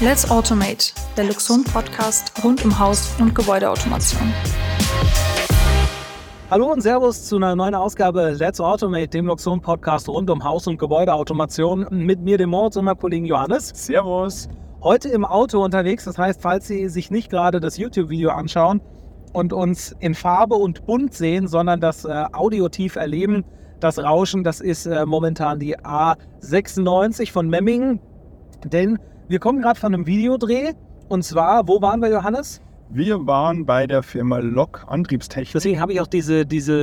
Let's Automate, der Luxon Podcast rund um Haus- und Gebäudeautomation. Hallo und Servus zu einer neuen Ausgabe Let's Automate, dem Luxon Podcast rund um Haus- und Gebäudeautomation mit mir, dem Moritz und meinem Kollegen Johannes. Servus. Heute im Auto unterwegs, das heißt, falls Sie sich nicht gerade das YouTube-Video anschauen und uns in Farbe und bunt sehen, sondern das äh, audiotief erleben, das Rauschen, das ist äh, momentan die A96 von Memmingen. Denn wir kommen gerade von einem Videodreh. Und zwar, wo waren wir, Johannes? Wir waren bei der Firma Lok Antriebstechnik. Deswegen habe ich auch diese, diese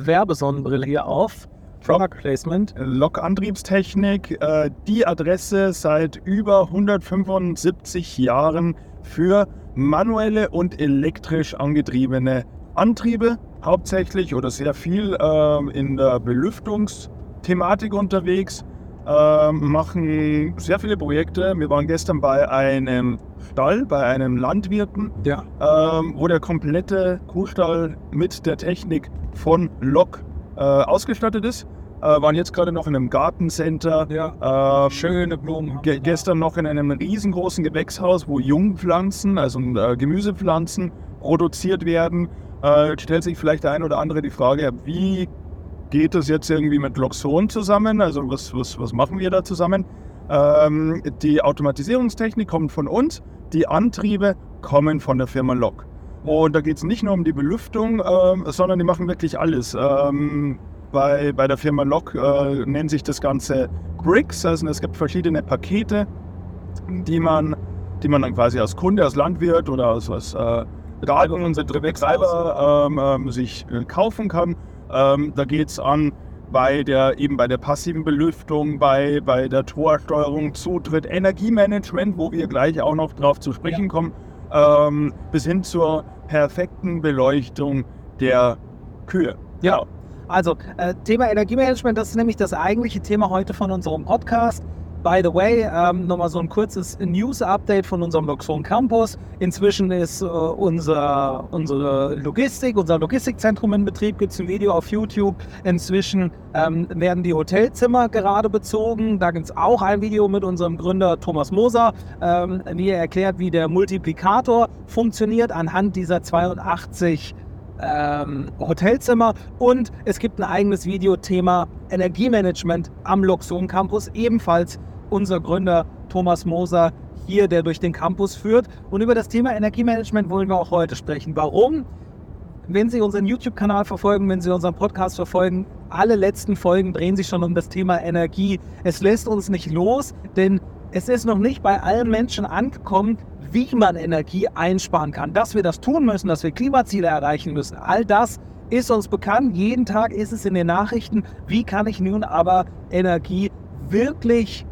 äh, Werbesonnenbrille hier auf. Product Placement. Lok Antriebstechnik, äh, die Adresse seit über 175 Jahren für manuelle und elektrisch angetriebene Antriebe, hauptsächlich oder sehr viel äh, in der Belüftungsthematik unterwegs äh, machen sehr viele Projekte. Wir waren gestern bei einem Stall, bei einem Landwirten, Ja. ähm, wo der komplette Kuhstall mit der Technik von Lok äh, ausgestattet ist. Äh, waren jetzt gerade noch in einem Gartencenter. Ja. Äh, Schöne Blumen. Ge gestern noch in einem riesengroßen Gewächshaus, wo Jungpflanzen, also äh, Gemüsepflanzen, produziert werden. Äh, stellt sich vielleicht der ein oder andere die Frage, wie geht das jetzt irgendwie mit Loxon zusammen? Also was, was, was machen wir da zusammen? Ähm, die Automatisierungstechnik kommt von uns, die Antriebe kommen von der Firma Lok. Und da geht es nicht nur um die Belüftung, ähm, sondern die machen wirklich alles. Ähm, bei, bei der Firma Lok äh, nennt sich das Ganze Bricks, also es gibt verschiedene Pakete, die man, die man dann quasi als Kunde, als Landwirt oder als, als äh, Garten- und Betreiber ähm, ähm, sich äh, kaufen kann. Ähm, da geht es an bei der, eben bei der passiven Belüftung, bei, bei der Torsteuerung, Zutritt, Energiemanagement, wo wir gleich auch noch drauf zu sprechen Ja. kommen, ähm, bis hin zur perfekten Beleuchtung der Kühe. Ja. Also, äh, Thema Energiemanagement, das ist nämlich das eigentliche Thema heute von unserem Podcast. By the way, ähm, nochmal so ein kurzes News-Update von unserem Luxon Campus. Inzwischen ist äh, unser, unsere Logistik, unser Logistikzentrum in Betrieb, gibt es ein Video auf YouTube. Inzwischen ähm, werden die Hotelzimmer gerade bezogen. Da gibt es auch ein Video mit unserem Gründer Thomas Moser, ähm, wie er erklärt, wie der Multiplikator funktioniert anhand dieser 82 ähm, Hotelzimmer und es gibt ein eigenes Videothema Energiemanagement am Luxon Campus, ebenfalls unser Gründer Thomas Moser hier, der durch den Campus führt. Und über das Thema Energiemanagement wollen wir auch heute sprechen. Warum? Wenn Sie unseren YouTube-Kanal verfolgen, wenn Sie unseren Podcast verfolgen, alle letzten Folgen drehen sich schon um das Thema Energie. Es lässt uns nicht los, denn es ist noch nicht bei allen Menschen angekommen, wie man Energie einsparen kann. Dass wir das tun müssen, dass wir Klimaziele erreichen müssen, all das ist uns bekannt. Jeden Tag ist es in den Nachrichten. Wie kann ich nun aber Energie wirklich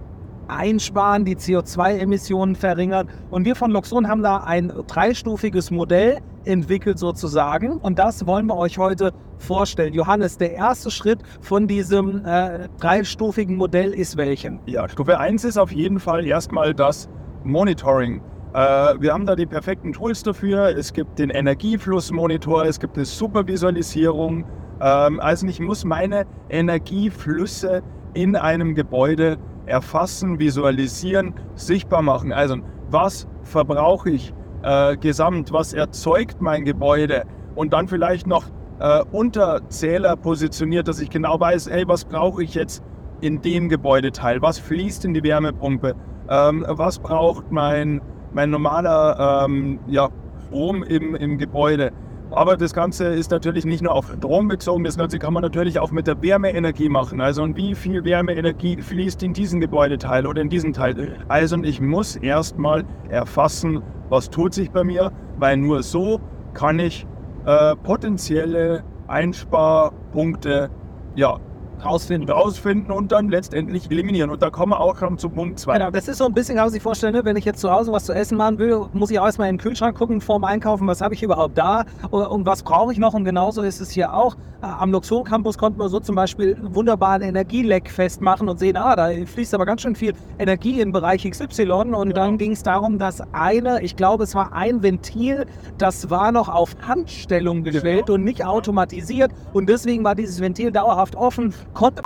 einsparen, die CO2-Emissionen verringern? Und wir von Luxon haben da ein dreistufiges Modell entwickelt sozusagen. Und das wollen wir euch heute vorstellen. Johannes, der erste Schritt von diesem äh, dreistufigen Modell ist welchen? Ja, Stufe 1 ist auf jeden Fall erstmal das Monitoring. Äh, wir haben da die perfekten Tools dafür. Es gibt den Energieflussmonitor, es gibt eine Supervisualisierung. Ähm, also ich muss meine Energieflüsse in einem Gebäude erfassen, visualisieren, sichtbar machen. Also was verbrauche ich äh, gesamt, was erzeugt mein Gebäude und dann vielleicht noch äh, Unterzähler positioniert, dass ich genau weiß, hey, was brauche ich jetzt in dem Gebäudeteil, was fließt in die Wärmepumpe, ähm, was braucht mein, mein normaler ähm, ja, Strom im, im Gebäude. Aber das Ganze ist natürlich nicht nur auf Strom bezogen, das Ganze kann man natürlich auch mit der Wärmeenergie machen. Also und wie viel Wärmeenergie fließt in diesen Gebäudeteil oder in diesen Teil. Also ich muss erstmal erfassen, was tut sich bei mir, weil nur so kann ich äh, potenzielle Einsparpunkte ja, Rausfinden. rausfinden und dann letztendlich eliminieren. Und da kommen wir auch schon zu Punkt 2. Genau, das ist so ein bisschen, kann man sich vorstellen, ne? wenn ich jetzt zu Hause was zu essen machen will, muss ich auch erstmal in den Kühlschrank gucken, vorm Einkaufen, was habe ich überhaupt da und, und was brauche ich noch. Und genauso ist es hier auch. Äh, Am Luxor Campus konnte man so zum Beispiel einen wunderbaren Energieleck festmachen und sehen, ah, da fließt aber ganz schön viel Energie im Bereich XY. Und dann ging es darum, dass eine, ich glaube, es war ein Ventil, das war noch auf Handstellung gestellt und nicht automatisiert. Und deswegen war dieses Ventil dauerhaft offen, konnte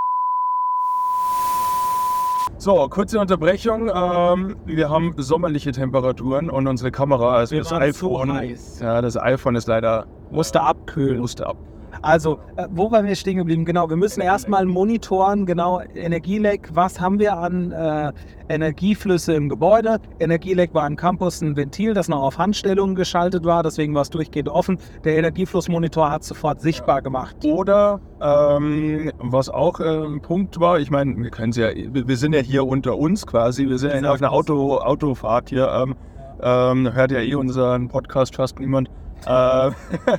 So, kurze Unterbrechung. Ähm, wir haben sommerliche Temperaturen und unsere Kamera, also Wir das so iPhone, heiß. ja, das iPhone ist leider Musste abkühlen. musste ab. Also, äh, wo waren wir stehen geblieben? Genau, wir müssen erstmal monitoren, genau, Energieleck. Was haben wir an äh, Energieflüsse im Gebäude? Energieleck war im Campus ein Ventil, das noch auf Handstellung geschaltet war, deswegen war es durchgehend offen. Der Energieflussmonitor hat sofort sichtbar gemacht. Oder ähm, was auch äh, ein Punkt war, ich meine, wir können ja, wir wir sind ja hier unter uns quasi, wir sind ja auf einer Auto, Autofahrt hier, ähm, ähm, hört ja eh unseren Podcast fast niemand. Äh,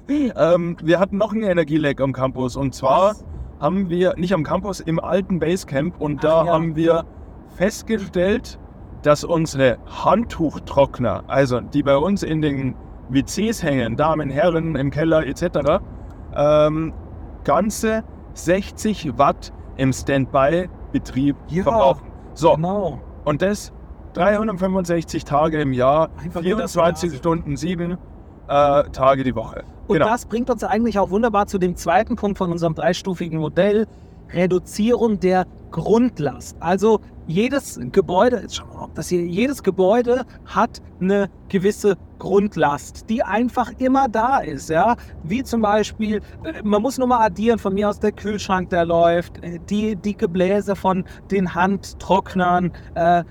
ähm, wir hatten noch einen Energieleck am Campus und zwar Was? haben wir, nicht am Campus, im alten Basecamp und Ach da ja. haben wir festgestellt, dass unsere Handtuchtrockner, also die bei uns in den WCs hängen, Damen, Herren, im Keller etc., ähm, ganze 60 Watt im Standby-Betrieb Ja. verbrauchen. So, Genau. und das 365 Tage im Jahr, Einfach nur das 24 Gas. Stunden, 7 äh, Tage die Woche. Und genau. das bringt uns eigentlich auch wunderbar zu dem zweiten Punkt von unserem dreistufigen Modell. Reduzierung der Grundlast. Also jedes Gebäude, jetzt schauen wir mal, ob das hier, jedes Gebäude hat eine gewisse Grundlast, die einfach immer da ist. Ja? Wie zum Beispiel, äh, man muss nur mal addieren, von mir aus der Kühlschrank, der läuft, äh, die, die Gebläse von den Handtrocknern, äh,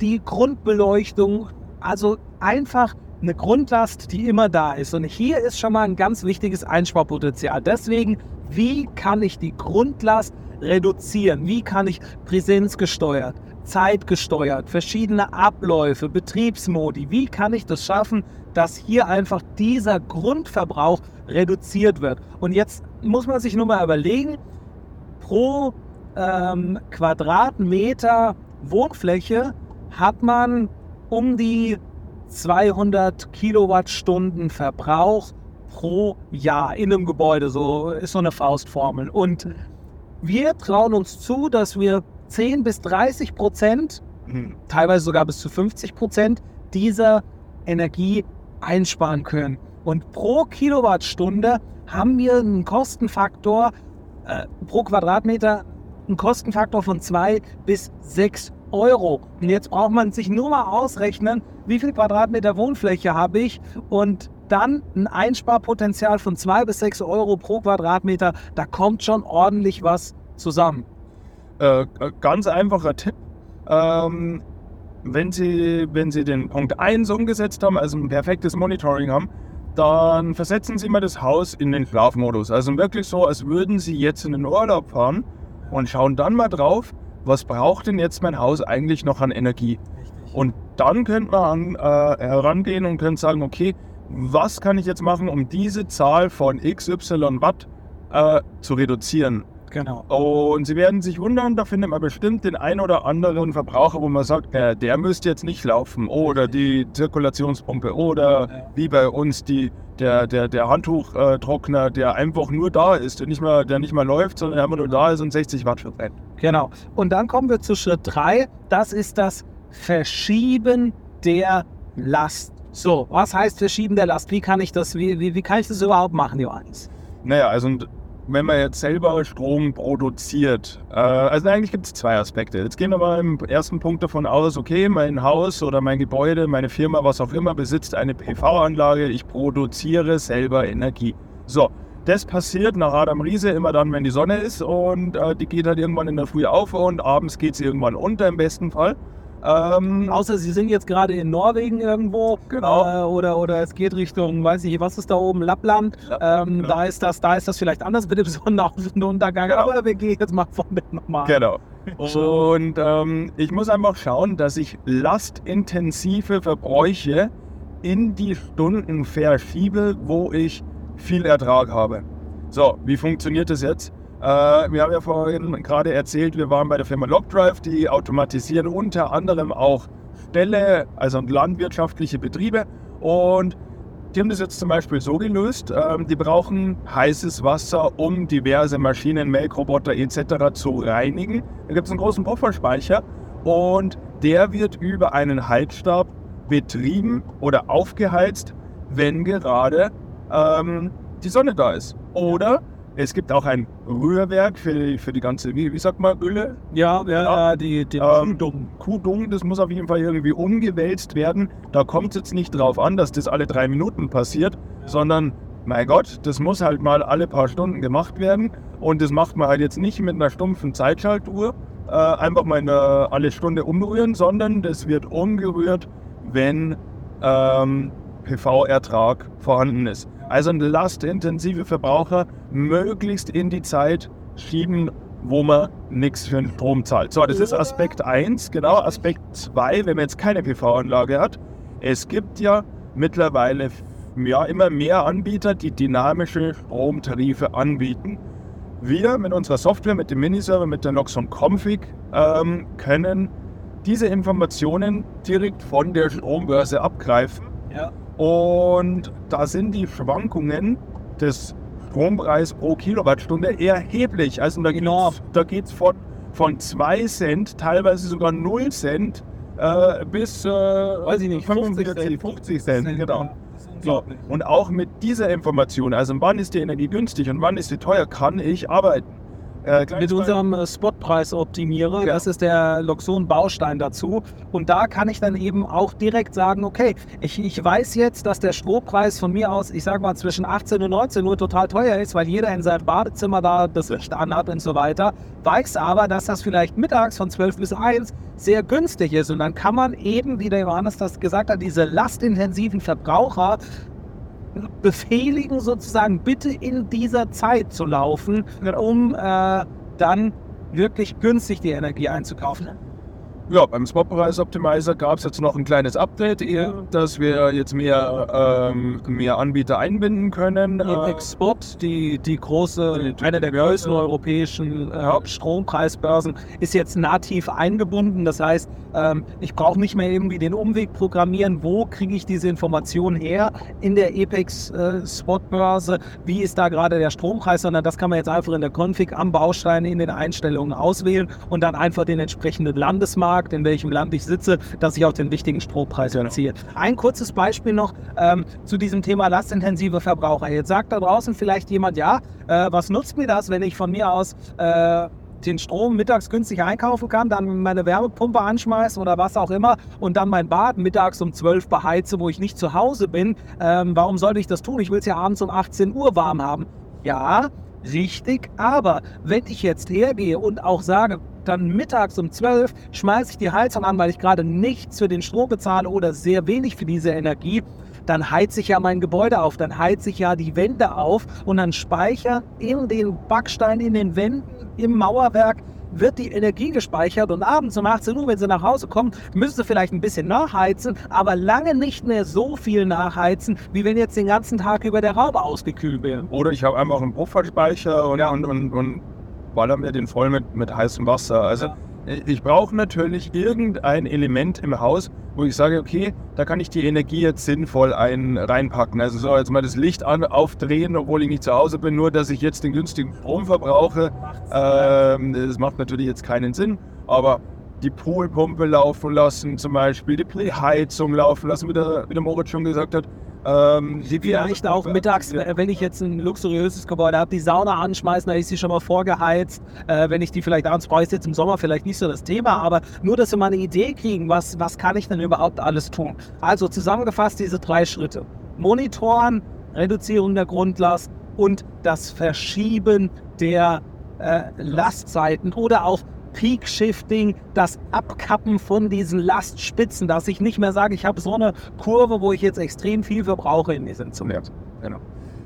die Grundbeleuchtung. Also einfach eine Grundlast, die immer da ist. Und hier ist schon mal ein ganz wichtiges Einsparpotenzial. Deswegen, wie kann ich die Grundlast reduzieren? Wie kann ich präsenzgesteuert, zeitgesteuert, verschiedene Abläufe, Betriebsmodi, wie kann ich das schaffen, dass hier einfach dieser Grundverbrauch reduziert wird? Und jetzt muss man sich nur mal überlegen, pro ähm, Quadratmeter Wohnfläche hat man um die 200 Kilowattstunden Verbrauch pro Jahr in einem Gebäude. So ist so eine Faustformel. Und wir trauen uns zu, dass wir 10 bis 30 Prozent, Hm. teilweise sogar bis zu 50 Prozent dieser Energie einsparen können. Und pro Kilowattstunde haben wir einen Kostenfaktor äh, pro Quadratmeter einen Kostenfaktor von 2 bis 6 Euro. Und jetzt braucht man sich nur mal ausrechnen, wie viel Quadratmeter Wohnfläche habe ich und dann ein Einsparpotenzial von 2 bis 6 Euro pro Quadratmeter. Da kommt schon ordentlich was zusammen. Äh, äh, ganz einfacher Tipp. Ähm, wenn, Sie, wenn Sie den Punkt 1 umgesetzt haben, also ein perfektes Monitoring haben, dann versetzen Sie mal das Haus in den Schlafmodus. Also wirklich so, als würden Sie jetzt in den Urlaub fahren und schauen dann mal drauf, was braucht denn jetzt mein Haus eigentlich noch an Energie? Und dann könnte man an, äh, herangehen und könnte sagen, okay, was kann ich jetzt machen, um diese Zahl von XY Watt äh, zu reduzieren? Genau. Und Sie werden sich wundern, da findet man bestimmt den ein oder anderen Verbraucher, wo man sagt, äh, der müsste jetzt nicht laufen. Oder die Zirkulationspumpe. Oder Ja. wie bei uns die, der, der, der Handtuchtrockner, der einfach nur da ist, der nicht mal, der nicht mal läuft, sondern einfach nur da ist und 60 Watt verbrennt. Genau. Und dann kommen wir zu Schritt 3. Das ist das Verschieben der Last. So, was heißt Verschieben der Last? Wie kann ich das, wie, wie, wie kann ich das überhaupt machen, Johannes? Naja, also und wenn man jetzt selber Strom produziert, äh, also eigentlich gibt es zwei Aspekte. Jetzt gehen wir mal im ersten Punkt davon aus, okay, mein Haus oder mein Gebäude, meine Firma, was auch immer, besitzt eine PV-Anlage, ich produziere selber Energie. So, das passiert nach Adam Riese immer dann, wenn die Sonne ist und äh, die geht halt irgendwann in der Früh auf und abends geht sie irgendwann unter im besten Fall. Ähm, Außer Sie sind jetzt gerade in Norwegen irgendwo Genau. äh, oder, oder es geht Richtung, weiß ich, was ist da oben, Lappland. Lappland, ähm, genau. da, ist das, da ist das vielleicht anders mit dem Sonnenuntergang. Genau. Aber wir gehen jetzt mal von dem nochmal. Genau. Und ähm, ich muss einfach schauen, dass ich lastintensive Verbräuche in die Stunden verschiebe, wo ich viel Ertrag habe. So, wie funktioniert das jetzt? Äh, wir haben ja vorhin gerade erzählt, wir waren bei der Firma Logdrive, die automatisieren unter anderem auch Ställe, also landwirtschaftliche Betriebe. Und die haben das jetzt zum Beispiel so gelöst, ähm, die brauchen heißes Wasser, um diverse Maschinen, Melkroboter etc. zu reinigen. Da gibt es einen großen Pufferspeicher und der wird über einen Heizstab betrieben oder aufgeheizt, wenn gerade ähm, die Sonne da ist. Oder Es gibt auch ein Rührwerk für die, für die ganze, wie, wie sagt man, Öle? Ja, ja, ja die, die Ähm, Kuhdung, das muss auf jeden Fall irgendwie umgewälzt werden. Da kommt es jetzt nicht drauf an, dass das alle drei Minuten passiert, sondern, mein Gott, das muss halt mal alle paar Stunden gemacht werden. Und das macht man halt jetzt nicht mit einer stumpfen Zeitschaltuhr, äh, einfach mal eine, alle Stunde umrühren, sondern das wird umgerührt, wenn ähm, PV-Ertrag vorhanden ist. Also ein lastintensive Verbraucher möglichst in die Zeit schieben, wo man nichts für den Strom zahlt. So, das ist Aspekt 1. Genau, Aspekt 2, wenn man jetzt keine PV-Anlage hat. Es gibt ja mittlerweile ja, immer mehr Anbieter, die dynamische Stromtarife anbieten. Wir mit unserer Software, mit dem Miniserver, mit der Noxon Config ähm, können diese Informationen direkt von der Strombörse abgreifen. Ja. Und da sind die Schwankungen des Strompreises pro Kilowattstunde erheblich. Also da geht es von, von 2 Cent, teilweise sogar 0 Cent, äh, bis äh, Weiß ich nicht, 50 50 Cent. 50 Cent, genau. Das ist So, und auch mit dieser Information, also wann ist die Energie günstig und wann ist sie teuer, kann ich arbeiten. Äh, Mit unserem äh, Spotpreisoptimierer, Ja. das ist der Loxon-Baustein dazu. Und da kann ich dann eben auch direkt sagen, okay, ich, ich weiß jetzt, dass der Strompreis von mir aus, ich sag mal, zwischen 18 und 19 Uhr total teuer ist, weil jeder in seinem Badezimmer da das Licht anhat und so weiter. Weiß aber, dass das vielleicht mittags von 12 bis 1 sehr günstig ist. Und dann kann man eben, wie der Johannes das gesagt hat, diese lastintensiven Verbraucher befehligen, sozusagen bitte in dieser Zeit zu laufen, um äh, dann wirklich günstig die Energie einzukaufen. Ja, beim Spotpreis-Optimizer gab es jetzt noch ein kleines Update, dass wir jetzt mehr, ähm, mehr Anbieter einbinden können. Die Äh, Export, die, die große, eine der größten europäischen äh, Strompreisbörsen, ist jetzt nativ eingebunden. Das heißt, ähm, ich brauche nicht mehr irgendwie den Umweg programmieren, wo kriege ich diese Informationen her? In der Apex äh, Spotbörse, wie ist da gerade der Strompreis, sondern das kann man jetzt einfach in der Config am Baustein in den Einstellungen auswählen und dann einfach den entsprechenden Landesmarkt, in welchem Land ich sitze, dass ich auch den wichtigen Strompreis Genau. erziehe. Ein kurzes Beispiel noch ähm, zu diesem Thema lastintensive Verbraucher. Jetzt sagt da draußen vielleicht jemand, ja, äh, was nutzt mir das, wenn ich von mir aus äh, den Strom mittags günstig einkaufen kann, dann meine Wärmepumpe anschmeiße oder was auch immer und dann mein Bad mittags um 12 beheize, wo ich nicht zu Hause bin. Ähm, warum sollte ich das tun? Ich will es ja abends um 18 Uhr warm haben. Ja, richtig, aber wenn ich jetzt hergehe und auch sage, dann mittags um 12 schmeiße ich die Heizung an, weil ich gerade nichts für den Strom bezahle oder sehr wenig für diese Energie, dann heize ich ja mein Gebäude auf, dann heize ich ja die Wände auf und dann speichert in den Backstein, in den Wänden, im Mauerwerk wird die Energie gespeichert und abends um 18 Uhr, wenn sie nach Hause kommen, müssen sie vielleicht ein bisschen nachheizen, aber lange nicht mehr so viel nachheizen, wie wenn jetzt den ganzen Tag über der Raum ausgekühlt wäre. Oder ich habe einfach einen Pufferspeicher und, und, und, und baller mir den voll mit, mit heißem Wasser. Also Ja. ich brauche natürlich irgendein Element im Haus, wo ich sage, okay, da kann ich die Energie jetzt sinnvoll ein, reinpacken. Also so jetzt mal das Licht an, aufdrehen, obwohl ich nicht zu Hause bin, nur dass ich jetzt den günstigen Strom verbrauche. Ähm, das macht natürlich jetzt keinen Sinn, aber die Poolpumpe laufen lassen zum Beispiel, die Heizung laufen lassen, wie der, wie der Moritz schon gesagt hat. Ähm, Vielleicht auch mittags, wenn ich jetzt ein luxuriöses Gebäude habe, die Sauna anschmeißen, da ist sie schon mal vorgeheizt. Äh, wenn ich die vielleicht abends brauche, ist jetzt im Sommer vielleicht nicht so das Thema, aber nur, dass wir mal eine Idee kriegen, was, was kann ich denn überhaupt alles tun. Also zusammengefasst diese drei Schritte. Monitoren, Reduzierung der Grundlast und das Verschieben der äh, Lastzeiten oder auch Peak Shifting, das Abkappen von diesen Lastspitzen, dass ich nicht mehr sage, ich habe so eine Kurve, wo ich jetzt extrem viel verbrauche in diesem Zumindest. Genau.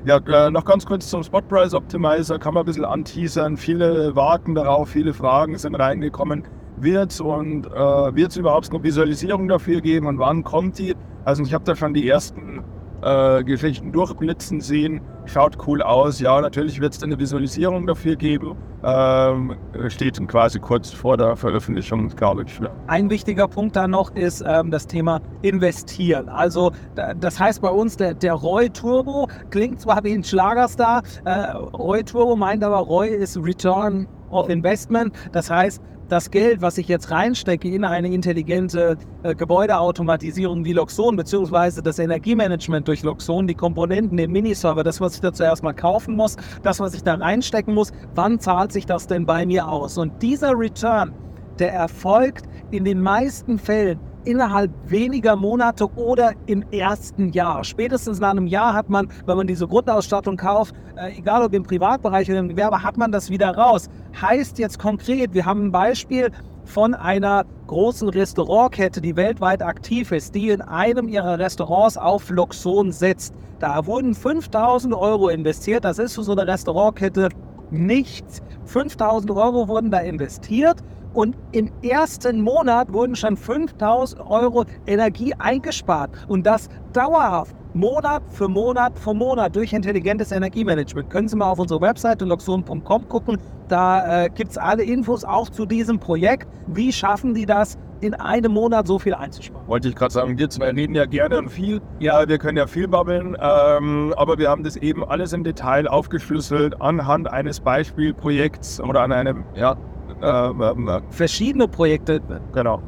Ja, äh, noch ganz kurz zum Spot Price Optimizer, kann man ein bisschen anteasern. Viele warten darauf, viele Fragen sind reingekommen. Wird es und äh, wird es überhaupt eine Visualisierung dafür geben und wann kommt die? Also ich habe da schon die ersten äh, Geschichten durchblitzen sehen. Schaut cool aus. Ja, natürlich wird es eine Visualisierung dafür geben. Ähm, steht quasi kurz vor der Veröffentlichung, glaube ich. Ja. Ein wichtiger Punkt da noch ist ähm, das Thema Investieren. Also da, das heißt bei uns, der, der Roy Turbo klingt zwar wie ein Schlagerstar, äh, Roy Turbo meint aber, Roy ist Return of Investment. Das heißt, das Geld, was ich jetzt reinstecke in eine intelligente äh, Gebäudeautomatisierung wie Loxon, beziehungsweise das Energiemanagement durch Loxon, die Komponenten, den Miniserver, das, was ich da zuerst mal kaufen muss, das, was ich da reinstecken muss, wann zahlt sich das denn bei mir aus? Und dieser Return, der erfolgt in den meisten Fällen innerhalb weniger Monate oder im ersten Jahr. Spätestens nach einem Jahr hat man, wenn man diese Grundausstattung kauft, äh, egal ob im Privatbereich oder im Gewerbe, hat man das wieder raus. Heißt jetzt konkret, wir haben ein Beispiel von einer großen Restaurantkette, die weltweit aktiv ist, die in einem ihrer Restaurants auf Loxon setzt. Da wurden 5000 Euro investiert. Das ist für so eine Restaurantkette nichts. 5000 Euro wurden da investiert und im ersten Monat wurden schon 5000 Euro Energie eingespart. Und das dauerhaft. Monat für Monat für Monat durch intelligentes Energiemanagement. Können Sie mal auf unsere Webseite loxon.com gucken. Da äh, gibt es alle Infos auch zu diesem Projekt. Wie schaffen die das, in einem Monat so viel einzusparen? Wollte ich gerade sagen, wir zwei reden ja gerne und viel. Ja, wir können ja viel babbeln, ähm, aber wir haben das eben alles im Detail aufgeschlüsselt anhand eines Beispielprojekts oder an einem, ja, ähm, verschiedene Projekte. Genau.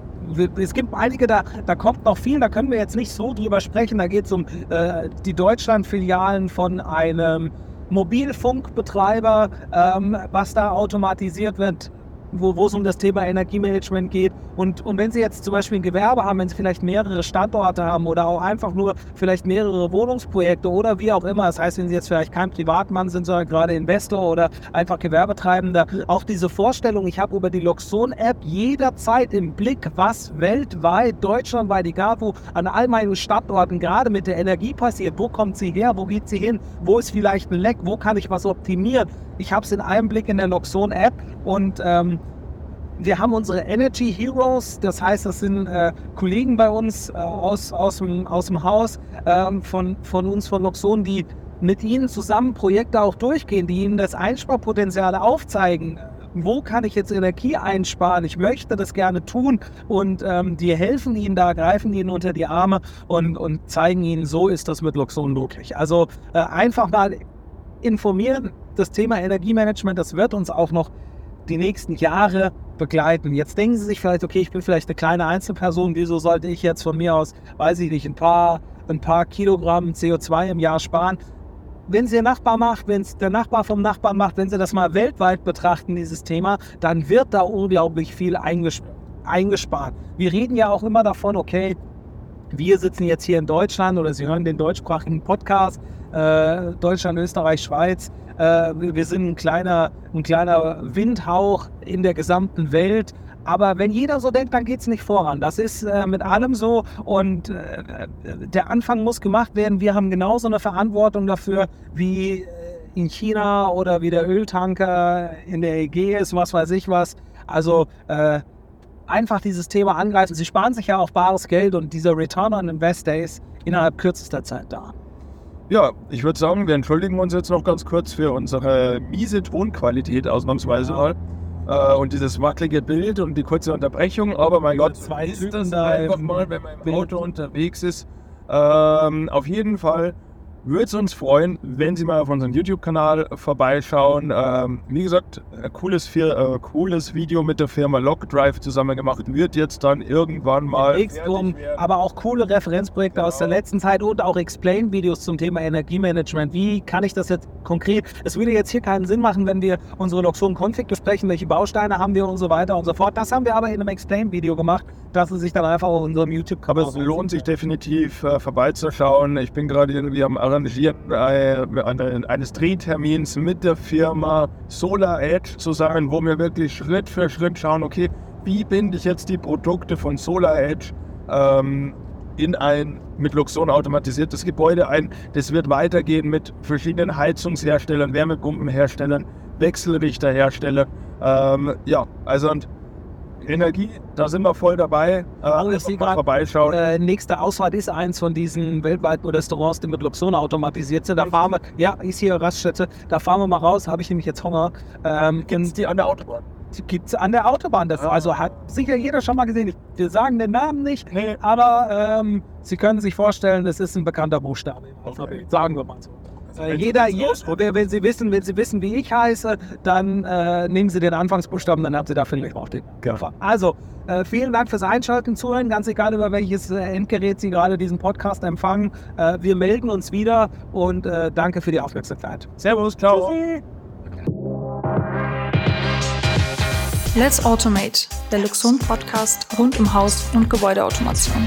Es gibt einige, da, da kommt noch viel, da können wir jetzt nicht so drüber sprechen. Da geht es um äh, die Deutschland-Filialen von einem Mobilfunkbetreiber, ähm, was da automatisiert wird wo, wo es um das Thema Energiemanagement geht. Und, und wenn Sie jetzt zum Beispiel ein Gewerbe haben, wenn Sie vielleicht mehrere Standorte haben oder auch einfach nur vielleicht mehrere Wohnungsprojekte oder wie auch immer, das heißt, wenn Sie jetzt vielleicht kein Privatmann sind, sondern gerade Investor oder einfach Gewerbetreibender, auch diese Vorstellung, ich habe über die Loxon-App jederzeit im Blick, was weltweit, deutschlandweit, egal wo, an all meinen Standorten gerade mit der Energie passiert, wo kommt sie her, wo geht sie hin, wo ist vielleicht ein Leck, wo kann ich was optimieren. Ich habe es in einem Blick in der Loxon-App und ähm, wir haben unsere Energy Heroes, das heißt, das sind äh, Kollegen bei uns äh, aus, aus, dem, aus dem Haus äh, von, von uns, von Loxon, die mit Ihnen zusammen Projekte auch durchgehen, die Ihnen das Einsparpotenzial aufzeigen. Wo kann ich jetzt Energie einsparen? Ich möchte das gerne tun und ähm, die helfen Ihnen da, greifen Ihnen unter die Arme und, und zeigen Ihnen, so ist das mit Loxon möglich. Also äh, einfach mal informieren. Das Thema Energiemanagement, das wird uns auch noch die nächsten Jahre begleiten. Jetzt denken Sie sich vielleicht, okay, ich bin vielleicht eine kleine Einzelperson, wieso sollte ich jetzt von mir aus, weiß ich nicht, ein paar, ein paar Kilogramm CO2 im Jahr sparen? Wenn es Ihr Nachbar macht, wenn es der Nachbar vom Nachbarn macht, wenn Sie das mal weltweit betrachten, dieses Thema, dann wird da unglaublich viel eingespart. Wir reden ja auch immer davon, okay, wir sitzen jetzt hier in Deutschland oder Sie hören den deutschsprachigen Podcast, äh, Deutschland, Österreich, Schweiz. Äh, wir sind ein kleiner, ein kleiner Windhauch in der gesamten Welt. Aber wenn jeder so denkt, dann geht es nicht voran. Das ist äh, mit allem so und äh, der Anfang muss gemacht werden. Wir haben genauso eine Verantwortung dafür wie äh, in China oder wie der Öltanker in der Ägäis, was weiß ich was. Also äh, einfach dieses Thema angreifen. Sie sparen sich ja auch bares Geld und dieser Return on Invest ist innerhalb kürzester Zeit da. Ja, ich würde sagen, wir entschuldigen uns jetzt noch ganz kurz für unsere miese Tonqualität ausnahmsweise mal. Äh, und dieses wackelige Bild und die kurze Unterbrechung. Aber mein Gott, zwei ist das einfach mal, wenn man im Auto unterwegs ist. Ähm, auf jeden Fall würde es uns freuen, wenn Sie mal auf unseren YouTube-Kanal vorbeischauen. Ähm, wie gesagt, ein cooles, äh, cooles Video mit der Firma Lockdrive zusammen gemacht. Wird jetzt dann irgendwann mal. X-Drum, aber auch coole Referenzprojekte genau. aus der genau. letzten Zeit und auch Explain-Videos zum Thema Energiemanagement. Wie kann ich das jetzt konkret? Es würde jetzt hier keinen Sinn machen, wenn wir unsere Loxon Config besprechen, welche Bausteine haben wir und so weiter und so fort. Das haben wir aber in einem Explain-Video gemacht, dass es sich dann einfach auf unserem YouTube-Kanal. Aber es lohnt sich definitiv äh, vorbeizuschauen. Ich bin gerade irgendwie am Arrangieren äh, eines Drehtermins mit der Firma Solar Edge zusammen, wo wir wirklich Schritt für Schritt schauen, okay, wie binde ich jetzt die Produkte von Solar Edge ähm, in ein mit Luxon automatisiertes Gebäude ein. Das wird weitergehen mit verschiedenen Heizungsherstellern, Wärmepumpenherstellern, Wechselrichterherstellern. Ähm, ja, also und Energie, da sind wir voll dabei. Äh, ich vorbeischauen. Äh, nächste Ausfahrt ist eins von diesen weltweiten Restaurants, die mit Luxon automatisiert sind. Da fahren wir, ja, ist hier Raststätte, da fahren wir mal raus, habe ich nämlich jetzt Hunger. Ähm, Gibt es die an der Autobahn? Gibt es an der Autobahn. Das, ja. Also hat sicher jeder schon mal gesehen. Wir sagen den Namen nicht, nee. aber ähm, Sie können sich vorstellen, es ist ein bekannter Buchstabe. Okay. Sagen wir mal so. Äh, jeder, oder wenn Sie wissen, wenn Sie wissen, wie ich heiße, dann äh, nehmen Sie den Anfangsbuchstaben, dann haben Sie da vielleicht auch den Körper. Also, äh, vielen Dank fürs Einschalten, Zuhören, ganz egal über welches äh, Endgerät Sie gerade diesen Podcast empfangen. Äh, wir melden uns wieder und äh, danke für die Aufmerksamkeit. Servus, ciao. Let's Automate, der Luxon Podcast rund um Haus- und Gebäudeautomation.